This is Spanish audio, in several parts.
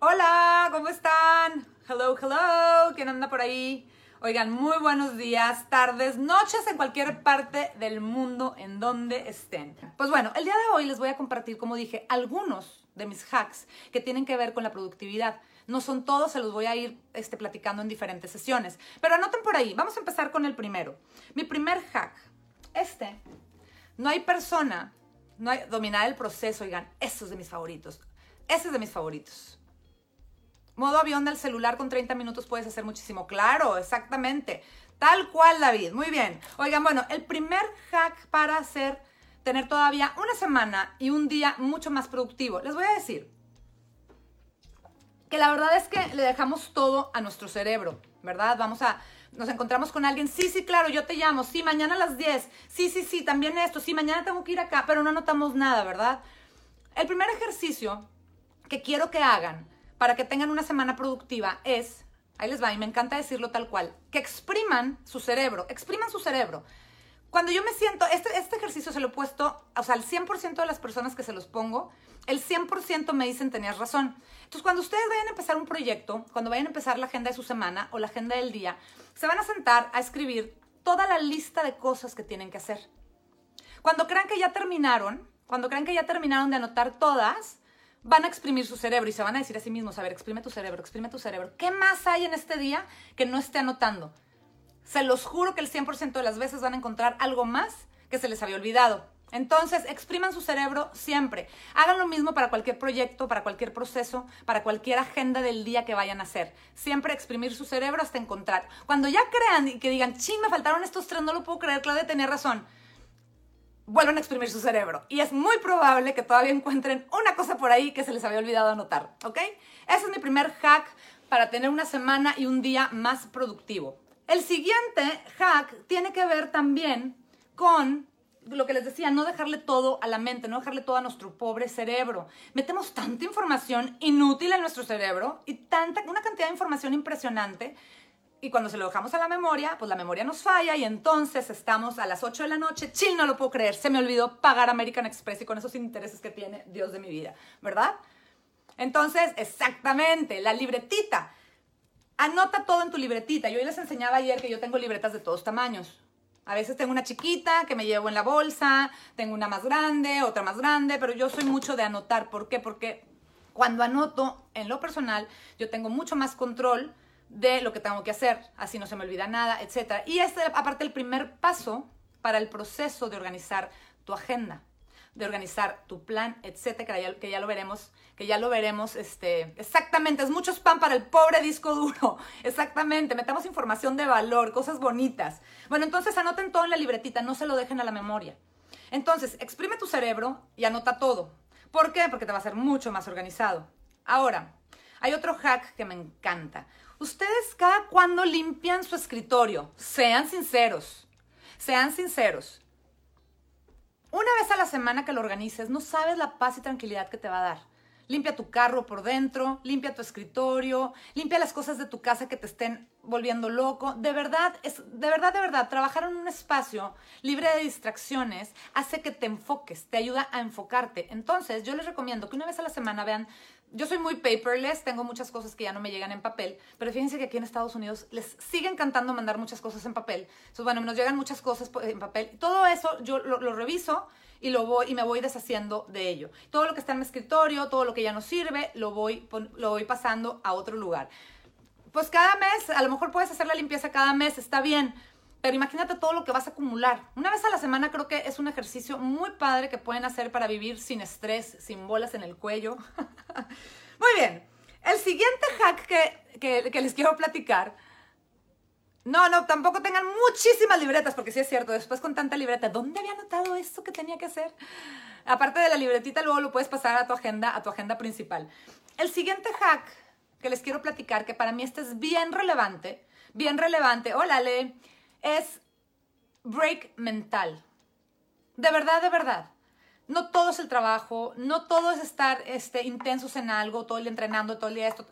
Hola, ¿cómo están? Hello, hello, ¿quién anda por ahí? Oigan, muy buenos días, tardes, noches en cualquier parte del mundo en donde estén. Pues bueno, el día de hoy les voy a compartir, como dije, algunos de mis hacks que tienen que ver con la productividad. No son todos, se los voy a ir este, platicando en diferentes sesiones. Pero anoten por ahí, vamos a empezar con el primero. Mi primer hack, este, no hay persona, no hay dominar el proceso, oigan, eso es de mis favoritos. Ese es de mis favoritos. Modo avión del celular con 30 minutos puedes hacer muchísimo. Claro, exactamente. Tal cual, David. Muy bien. Oigan, bueno, el primer hack para hacer, tener todavía una semana y un día mucho más productivo. Les voy a decir que la verdad es que le dejamos todo a nuestro cerebro, ¿verdad? Vamos a, nos encontramos con alguien, sí, sí, claro, yo te llamo, sí, mañana a las 10, sí, sí, sí, también esto, sí, mañana tengo que ir acá, pero no anotamos nada, ¿verdad? El primer ejercicio que quiero que hagan para que tengan una semana productiva es, ahí les va, y me encanta decirlo tal cual, que expriman su cerebro, expriman su cerebro. Cuando yo me siento, este, este ejercicio se lo he puesto, o sea, al 100% de las personas que se los pongo, el 100% me dicen tenías razón. Entonces, cuando ustedes vayan a empezar un proyecto, cuando vayan a empezar la agenda de su semana o la agenda del día, se van a sentar a escribir toda la lista de cosas que tienen que hacer. Cuando crean que ya terminaron, cuando crean que ya terminaron de anotar todas, van a exprimir su cerebro y se van a decir a sí mismos, a ver, exprime tu cerebro, exprime tu cerebro. ¿Qué más hay en este día que no esté anotando? Se los juro que el 100% de las veces van a encontrar algo más que se les había olvidado. Entonces, expriman su cerebro siempre. Hagan lo mismo para cualquier proyecto, para cualquier proceso, para cualquier agenda del día que vayan a hacer. Siempre exprimir su cerebro hasta encontrar. Cuando ya crean y que digan, ching, me faltaron estos tres, no lo puedo creer, Claudia tenía razón vuelven a exprimir su cerebro. Y es muy probable que todavía encuentren una cosa por ahí que se les había olvidado anotar, ¿ok? Ese es mi primer hack para tener una semana y un día más productivo. El siguiente hack tiene que ver también con lo que les decía, no dejarle todo a la mente, no dejarle todo a nuestro pobre cerebro. Metemos tanta información inútil en nuestro cerebro y tanta, una cantidad de información impresionante y cuando se lo dejamos a la memoria, pues la memoria nos falla y entonces estamos a las 8 de la noche, chill, no lo puedo creer, se me olvidó pagar American Express y con esos intereses que tiene Dios de mi vida, ¿verdad? Entonces, exactamente, la libretita. Anota todo en tu libretita. Yo les enseñaba ayer que yo tengo libretas de todos tamaños. A veces tengo una chiquita que me llevo en la bolsa, tengo una más grande, otra más grande, pero yo soy mucho de anotar. ¿Por qué? Porque cuando anoto en lo personal, yo tengo mucho más control de lo que tengo que hacer, así no se me olvida nada, etc. Y este, aparte, el primer paso para el proceso de organizar tu agenda, de organizar tu plan, etcétera, que ya, lo veremos, que ya lo veremos, este, exactamente, es mucho spam para el pobre disco duro, exactamente, metamos información de valor, cosas bonitas. Bueno, entonces anoten todo en la libretita, no se lo dejen a la memoria. Entonces, exprime tu cerebro y anota todo. ¿Por qué? Porque te va a ser mucho más organizado. Ahora, hay otro hack que me encanta. Ustedes cada cuando limpian su escritorio, sean sinceros, sean sinceros. Una vez a la semana que lo organices, no sabes la paz y tranquilidad que te va a dar. Limpia tu carro por dentro, limpia tu escritorio, limpia las cosas de tu casa que te estén volviendo loco. De verdad, es, de verdad, de verdad, trabajar en un espacio libre de distracciones hace que te enfoques, te ayuda a enfocarte. Entonces, yo les recomiendo que una vez a la semana vean yo soy muy paperless, tengo muchas cosas que ya no me llegan en papel, pero fíjense que aquí en Estados Unidos les sigue encantando mandar muchas cosas en papel. Entonces, bueno, nos llegan muchas cosas en papel. Todo eso yo lo, reviso y lo y me voy deshaciendo de ello. Todo lo que está en mi escritorio, todo lo que ya no sirve, lo voy, lo voy pasando a otro lugar. Pues cada mes, a lo mejor puedes hacer la limpieza cada mes, está bien, pero imagínate todo lo que vas a acumular. Una vez a la semana creo que es un ejercicio muy padre que pueden hacer para vivir sin estrés, sin bolas en el cuello. muy bien. El siguiente hack que, que, les quiero platicar. No, no, tampoco tengan muchísimas libretas, porque sí es cierto, después con tanta libreta, ¿dónde había anotado esto que tenía que hacer? Aparte de la libretita, luego lo puedes pasar a tu agenda, a tu agenda principal. El siguiente hack que les quiero platicar, que para mí este es bien relevante, bien relevante. Hola, Le es break mental. De verdad, de verdad. No todo es el trabajo, no todo es estar este, intensos en algo, todo el entrenando, todo el día esto.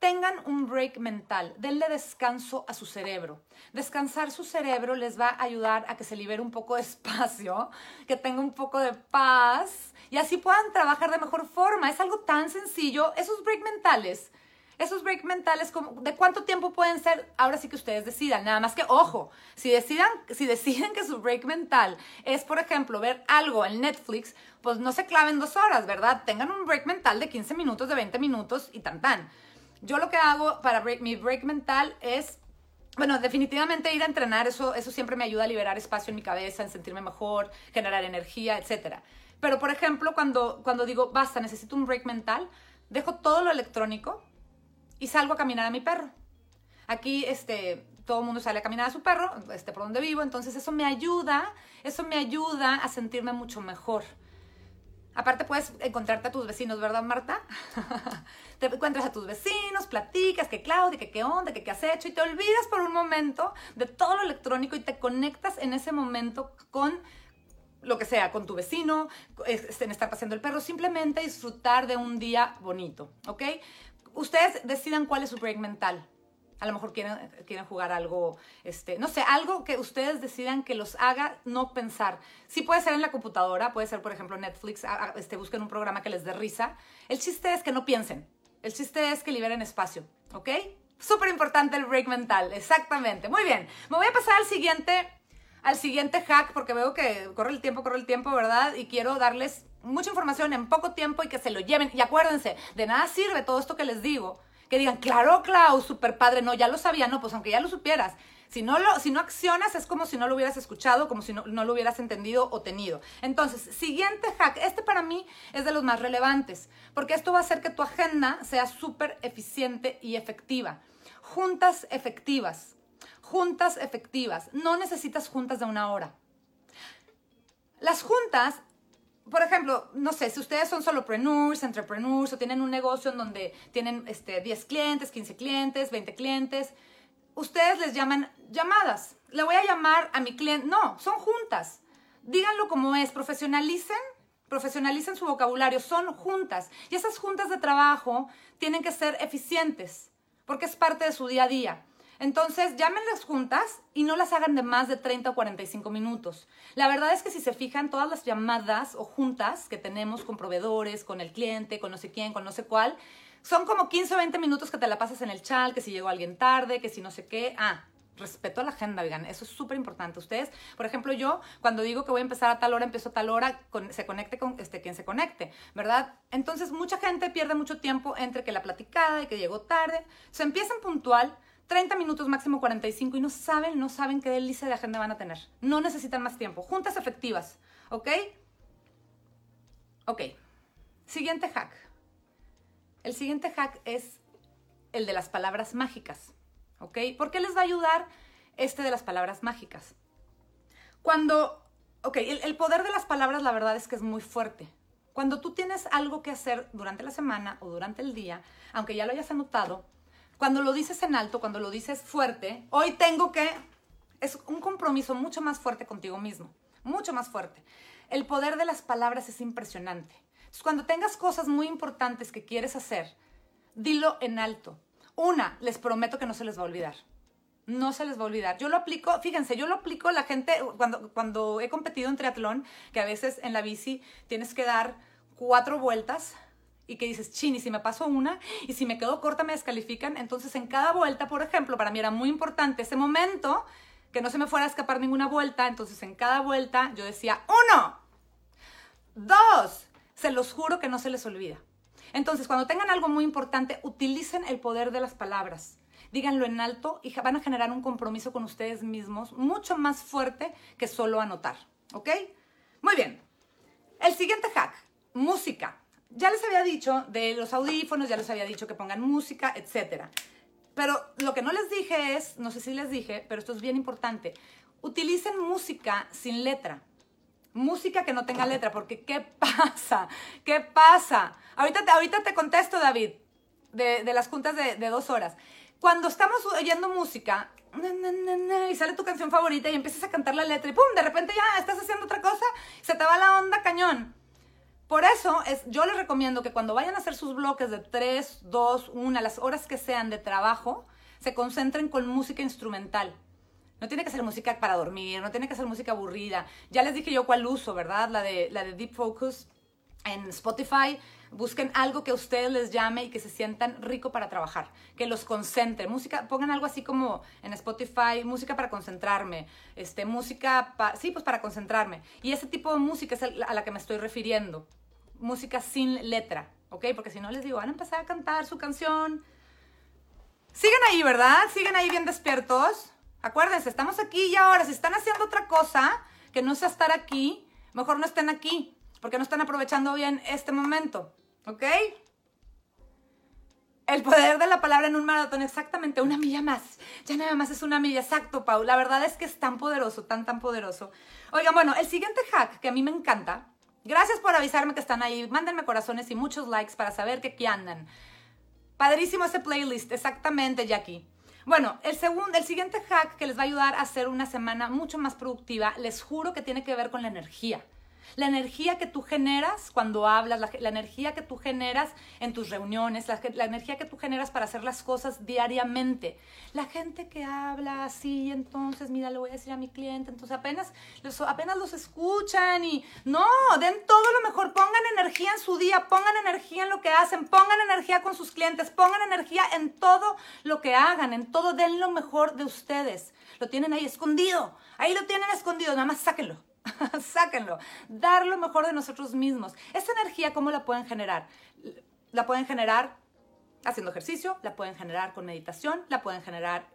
tengan un break mental, denle descanso a su cerebro. Descansar su cerebro les va a ayudar a que se libere un poco de espacio, que tenga un poco de paz y así puedan trabajar de mejor forma. Es algo tan sencillo, esos break mentales. Esos break mentales, ¿de cuánto tiempo pueden ser? Ahora sí que ustedes decidan. Nada más que, ojo, si, decidan, si deciden que su break mental es, por ejemplo, ver algo en Netflix, pues no se claven dos horas, ¿verdad? Tengan un break mental de 15 minutos, de 20 minutos y tan tan. Yo lo que hago para mi break mental es bueno, definitivamente ir a entrenar, eso, eso siempre me ayuda a liberar espacio en mi cabeza, en sentirme mejor, generar energía, etc. Pero, por ejemplo, cuando, cuando digo, basta, necesito un break mental, dejo todo lo electrónico y salgo a caminar a mi perro. Aquí, este, todo mundo sale a caminar a su perro, este, por donde vivo, entonces eso me ayuda, eso me ayuda a sentirme mucho mejor. Aparte puedes encontrarte a tus vecinos, ¿verdad, Marta? te encuentras a tus vecinos, platicas que Claudia, que qué onda, que qué has hecho y te olvidas por un momento de todo lo electrónico y te conectas en ese momento con lo que sea, con tu vecino, en estar paseando el perro, simplemente disfrutar de un día bonito, ¿ok? Ustedes decidan cuál es su break mental. A lo mejor quieren, quieren jugar algo, este, no sé, algo que ustedes decidan que los haga no pensar. Sí puede ser en la computadora, puede ser, por ejemplo, Netflix, este, busquen un programa que les dé risa. El chiste es que no piensen. El chiste es que liberen espacio, ¿ok? Súper importante el break mental, exactamente. Muy bien, me voy a pasar al siguiente, al siguiente hack porque veo que corre el tiempo, corre el tiempo, ¿verdad? Y quiero darles mucha información en poco tiempo y que se lo lleven. Y acuérdense, de nada sirve todo esto que les digo que digan, claro, Clau, super padre, no, ya lo sabía, no, pues aunque ya lo supieras, si no, lo, si no accionas es como si no lo hubieras escuchado, como si no, no lo hubieras entendido o tenido. Entonces, siguiente hack, este para mí es de los más relevantes, porque esto va a hacer que tu agenda sea súper eficiente y efectiva. Juntas efectivas, juntas efectivas, no necesitas juntas de una hora. Las juntas por ejemplo, no sé, si ustedes son solopreneurs, entrepreneurs o tienen un negocio en donde tienen este, 10 clientes, 15 clientes, 20 clientes, ustedes les llaman llamadas. Le voy a llamar a mi cliente. No, son juntas. Díganlo como es, profesionalicen, profesionalicen su vocabulario, son juntas. Y esas juntas de trabajo tienen que ser eficientes, porque es parte de su día a día. Entonces, llámenlas juntas y no las hagan de más de 30 o 45 minutos. La verdad es que si se fijan, todas las llamadas o juntas que tenemos con proveedores, con el cliente, con no sé quién, con no sé cuál, son como 15 o 20 minutos que te la pasas en el chat, que si llegó alguien tarde, que si no sé qué. Ah, respeto a la agenda, oigan, eso es súper importante. Ustedes, por ejemplo, yo cuando digo que voy a empezar a tal hora, empiezo a tal hora, se conecte con este, quien se conecte, ¿verdad? Entonces, mucha gente pierde mucho tiempo entre que la platicada y que llegó tarde. Se empiezan puntual, 30 minutos, máximo 45, y no saben, no saben qué delicia de agenda van a tener. No necesitan más tiempo. Juntas efectivas, ¿ok? Ok. Siguiente hack. El siguiente hack es el de las palabras mágicas, ¿ok? ¿Por qué les va a ayudar este de las palabras mágicas? Cuando, ok, el, el poder de las palabras la verdad es que es muy fuerte. Cuando tú tienes algo que hacer durante la semana o durante el día, aunque ya lo hayas anotado, cuando lo dices en alto, cuando lo dices fuerte, hoy tengo que, es un compromiso mucho más fuerte contigo mismo, mucho más fuerte. El poder de las palabras es impresionante. Entonces, cuando tengas cosas muy importantes que quieres hacer, dilo en alto. Una, les prometo que no se les va a olvidar. No se les va a olvidar. Yo lo aplico, fíjense, yo lo aplico la gente cuando, cuando he competido en triatlón, que a veces en la bici tienes que dar cuatro vueltas y que dices, chin, y si me paso una, y si me quedo corta me descalifican. Entonces en cada vuelta, por ejemplo, para mí era muy importante ese momento, que no se me fuera a escapar ninguna vuelta. Entonces en cada vuelta yo decía, uno, dos, se los juro que no se les olvida. Entonces cuando tengan algo muy importante, utilicen el poder de las palabras. Díganlo en alto y van a generar un compromiso con ustedes mismos mucho más fuerte que solo anotar. ¿Ok? Muy bien. El siguiente hack, música ya les había dicho de los audífonos, ya les había dicho que pongan música, etc. Pero lo que no les dije es, no sé si les dije, pero esto es bien importante, utilicen música sin letra. Música que no tenga letra, porque ¿qué pasa? ¿Qué pasa? Ahorita te, ahorita te contesto, David, de, las juntas de, dos horas. Cuando estamos oyendo música y sale tu canción favorita y empiezas a cantar la letra y ¡pum! De repente ya estás haciendo otra cosa, se te va la onda cañón Por eso es, yo les recomiendo que cuando vayan a hacer sus bloques de 3, 2, 1, las horas que sean de trabajo, se concentren con música instrumental. No tiene que ser música para dormir, no tiene que ser música aburrida. Ya les dije yo cuál uso, ¿verdad? La de, la de Deep Focus en Spotify. Busquen algo que a ustedes les llame y que se sientan rico para trabajar, que los concentre. Música, pongan algo así como en Spotify, música para concentrarme, este, música, sí, pues para concentrarme. Y ese tipo de música es a la que me estoy refiriendo. Música sin letra, ¿ok? Porque si no les digo, van a empezar a cantar su canción. Siguen ahí, ¿verdad? Siguen ahí bien despiertos. Acuérdense, estamos aquí y ahora. Si están haciendo otra cosa que no sea estar aquí, mejor no estén aquí, porque no están aprovechando bien este momento. ¿Ok? El poder de la palabra en un maratón, exactamente, una milla más. Ya nada más es una milla, exacto, Pau. La verdad es que es tan poderoso, tan, tan poderoso. Oigan, bueno, el siguiente hack que a mí me encanta. Gracias por avisarme que están ahí. Mándenme corazones y muchos likes para saber que aquí andan. Padrísimo ese playlist, exactamente, Jackie. Bueno, el, segundo, el siguiente hack que les va a ayudar a hacer una semana mucho más productiva, les juro que tiene que ver con la energía. La energía que tú generas cuando hablas, la, energía que tú generas en tus reuniones, la, energía que tú generas para hacer las cosas diariamente. La gente que habla así, entonces, mira, le voy a decir a mi cliente, entonces apenas los, apenas los escuchan y no, den todo lo mejor, pongan energía en su día, pongan energía en lo que hacen, pongan energía con sus clientes, pongan energía en todo lo que hagan, en todo, den lo mejor de ustedes. Lo tienen ahí escondido, ahí lo tienen escondido, nada más sáquenlo Sáquenlo. Dar lo mejor de nosotros mismos. Esa energía, ¿cómo la pueden generar? La pueden generar haciendo ejercicio, la pueden generar con meditación, la pueden generar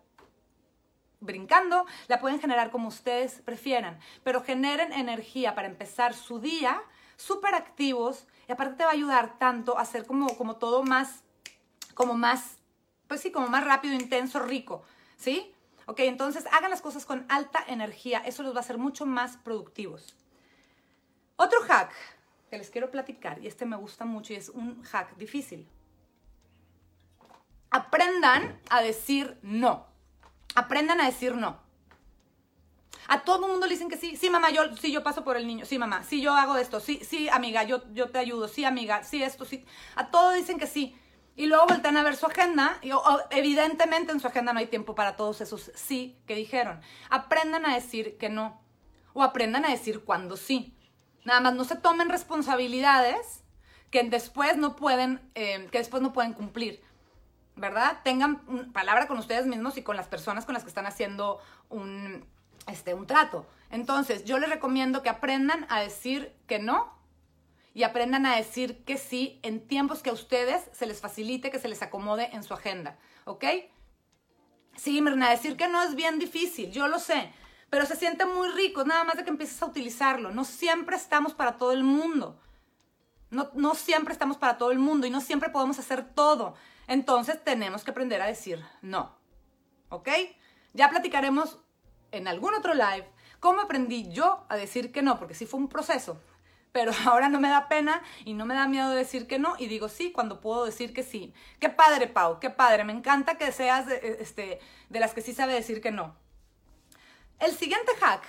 brincando, la pueden generar como ustedes prefieran, pero generen energía para empezar su día súper activos y aparte te va a ayudar tanto a hacer como, como todo más, como más, pues sí, como más rápido, intenso, rico, ¿sí? Ok, entonces hagan las cosas con alta energía, eso los va a hacer mucho más productivos. Otro hack que les quiero platicar, y este me gusta mucho y es un hack difícil. Aprendan a decir no. Aprendan a decir no. A todo el mundo le dicen que sí. Sí, mamá, yo, sí, yo paso por el niño. Sí, mamá, sí, yo hago esto. Sí, sí, amiga, yo, yo te ayudo. Sí, amiga, sí, esto, sí. A todo dicen que sí. Y luego voltean a ver su agenda y evidentemente en su agenda no hay tiempo para todos esos sí que dijeron. Aprendan a decir que no o aprendan a decir cuándo sí. Nada más no se tomen responsabilidades que después no pueden, eh, que después no pueden cumplir. ¿Verdad? Tengan palabra con ustedes mismos y con las personas con las que están haciendo un, este, un trato. Entonces, yo les recomiendo que aprendan a decir que no y aprendan a decir que sí en tiempos que a ustedes se les facilite, que se les acomode en su agenda, ¿ok? Sí, Mirna, decir que no es bien difícil, yo lo sé, pero se siente muy rico, nada más de que empieces a utilizarlo. No siempre estamos para todo el mundo. No, no siempre estamos para todo el mundo y no siempre podemos hacer todo. Entonces tenemos que aprender a decir no. ¿Ok? Ya platicaremos en algún otro live cómo aprendí yo a decir que no, porque sí fue un proceso pero ahora no me da pena y no me da miedo decir que no y digo sí cuando puedo decir que sí. Qué padre, Pau, qué padre. Me encanta que seas de, e, este, de las que sí sabe decir que no. El siguiente hack.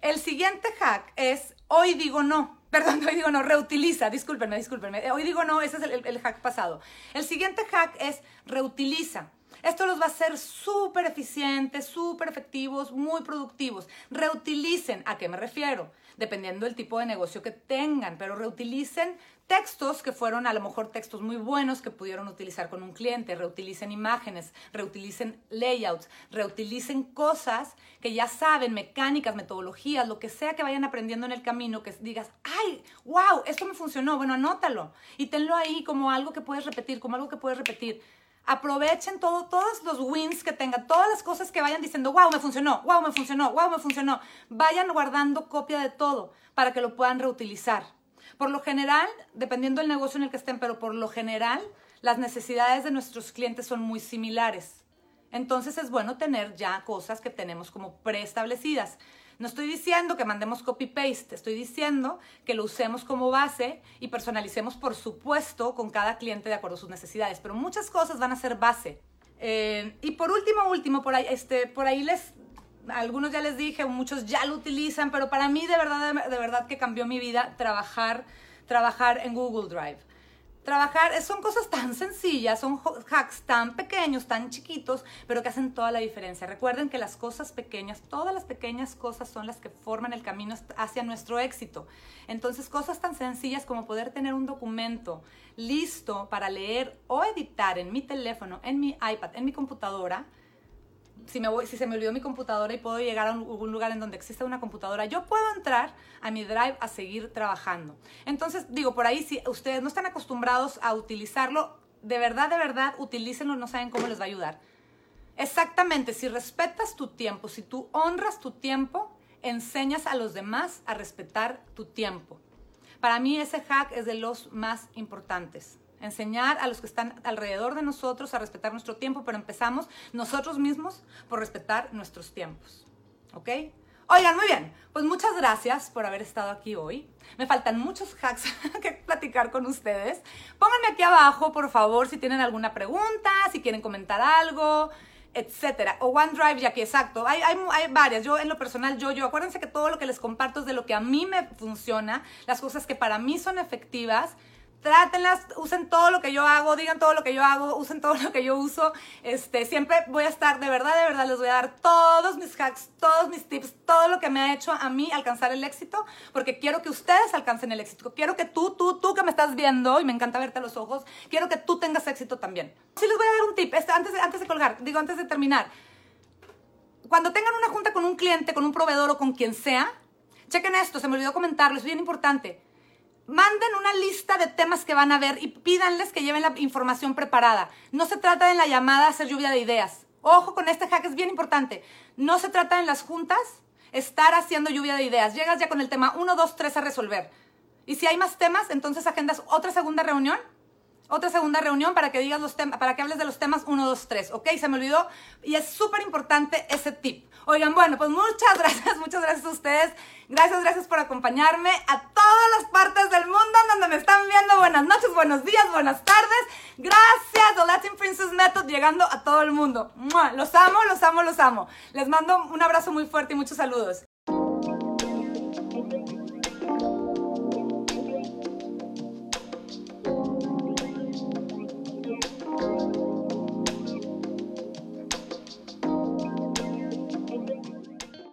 El siguiente hack es hoy digo no. Perdón, hoy digo no, reutiliza, discúlpenme, discúlpenme. Hoy digo no, ese es el hack pasado. El siguiente hack es reutiliza. Esto los va a hacer súper eficientes, súper efectivos, muy productivos. Reutilicen, ¿a qué me refiero? Dependiendo del tipo de negocio que tengan, pero reutilicen textos que fueron a lo mejor textos muy buenos que pudieron utilizar con un cliente, reutilicen imágenes, reutilicen layouts, reutilicen cosas que ya saben, mecánicas, metodologías, lo que sea que vayan aprendiendo en el camino, que digas, ay, wow, esto me funcionó, bueno, anótalo y tenlo ahí como algo que puedes repetir, como algo que puedes repetir aprovechen todo, todos los wins que tengan, todas las cosas que vayan diciendo, wow, me funcionó, wow, me funcionó, wow, me funcionó. Vayan guardando copia de todo para que lo puedan reutilizar. Por lo general, dependiendo del negocio en el que estén, pero por lo general, las necesidades de nuestros clientes son muy similares. Entonces es bueno tener ya cosas que tenemos como preestablecidas. No estoy diciendo que mandemos copy-paste, estoy diciendo que lo usemos como base y personalicemos, por supuesto, con cada cliente de acuerdo a sus necesidades, pero muchas cosas van a ser base. Eh, y por último, último, por ahí, este, por ahí les, algunos ya les dije, muchos ya lo utilizan, pero para mí de verdad, de verdad que cambió mi vida trabajar, trabajar en Google Drive. Trabajar son cosas tan sencillas, son hacks tan pequeños, tan chiquitos, pero que hacen toda la diferencia. Recuerden que las cosas pequeñas, todas las pequeñas cosas son las que forman el camino hacia nuestro éxito. Entonces, cosas tan sencillas como poder tener un documento listo para leer o editar en mi teléfono, en mi iPad, en mi computadora, si, se me olvidó mi computadora y puedo llegar a un, lugar en donde exista una computadora, yo puedo entrar a mi Drive a seguir trabajando. Entonces, digo, por ahí, si ustedes no están acostumbrados a utilizarlo, de verdad, de verdad, utilícenlo, no saben cómo les va a ayudar. Exactamente, si respetas tu tiempo, si tú honras tu tiempo, enseñas a los demás a respetar tu tiempo. Para mí ese hack es de los más importantes enseñar a los que están alrededor de nosotros a respetar nuestro tiempo, pero empezamos nosotros mismos por respetar nuestros tiempos. ¿Ok? Oigan, muy bien, pues muchas gracias por haber estado aquí hoy. Me faltan muchos hacks que platicar con ustedes. Pónganme aquí abajo, por favor, si tienen alguna pregunta, si quieren comentar algo, etcétera. O OneDrive, ya que exacto, hay, hay, hay, varias. Yo en lo personal, yo, yo, acuérdense que todo lo que les comparto es de lo que a mí me funciona, las cosas que para mí son efectivas trátenlas, usen todo lo que yo hago, digan todo lo que yo hago, usen todo lo que yo uso. Este, siempre voy a estar, de verdad, de verdad, les voy a dar todos mis hacks, todos mis tips, todo lo que me ha hecho a mí alcanzar el éxito, porque quiero que ustedes alcancen el éxito. Quiero que tú, tú, tú que me estás viendo, y me encanta verte a los ojos, quiero que tú tengas éxito también. Sí les voy a dar un tip, este, antes, antes de colgar, digo, antes de terminar. Cuando tengan una junta con un cliente, con un proveedor o con quien sea, chequen esto, se me olvidó comentarlo, es bien importante manden una lista de temas que van a ver y pídanles que lleven la información preparada. No se trata de en la llamada hacer lluvia de ideas. Ojo con este hack, es bien importante. No se trata en las juntas estar haciendo lluvia de ideas. Llegas ya con el tema 1, 2, 3 a resolver. Y si hay más temas, entonces agendas otra segunda reunión otra segunda reunión para que digas los temas, para que hables de los temas 1, 2, 3, ¿ok? Se me olvidó y es súper importante ese tip. Oigan, bueno, pues muchas gracias, muchas gracias a ustedes. Gracias, gracias por acompañarme a todas las partes del mundo donde me están viendo. Buenas noches, buenos días, buenas tardes. Gracias, The Latin Princess Method, llegando a todo el mundo. Los amo, los amo, los amo. Les mando un abrazo muy fuerte y muchos saludos.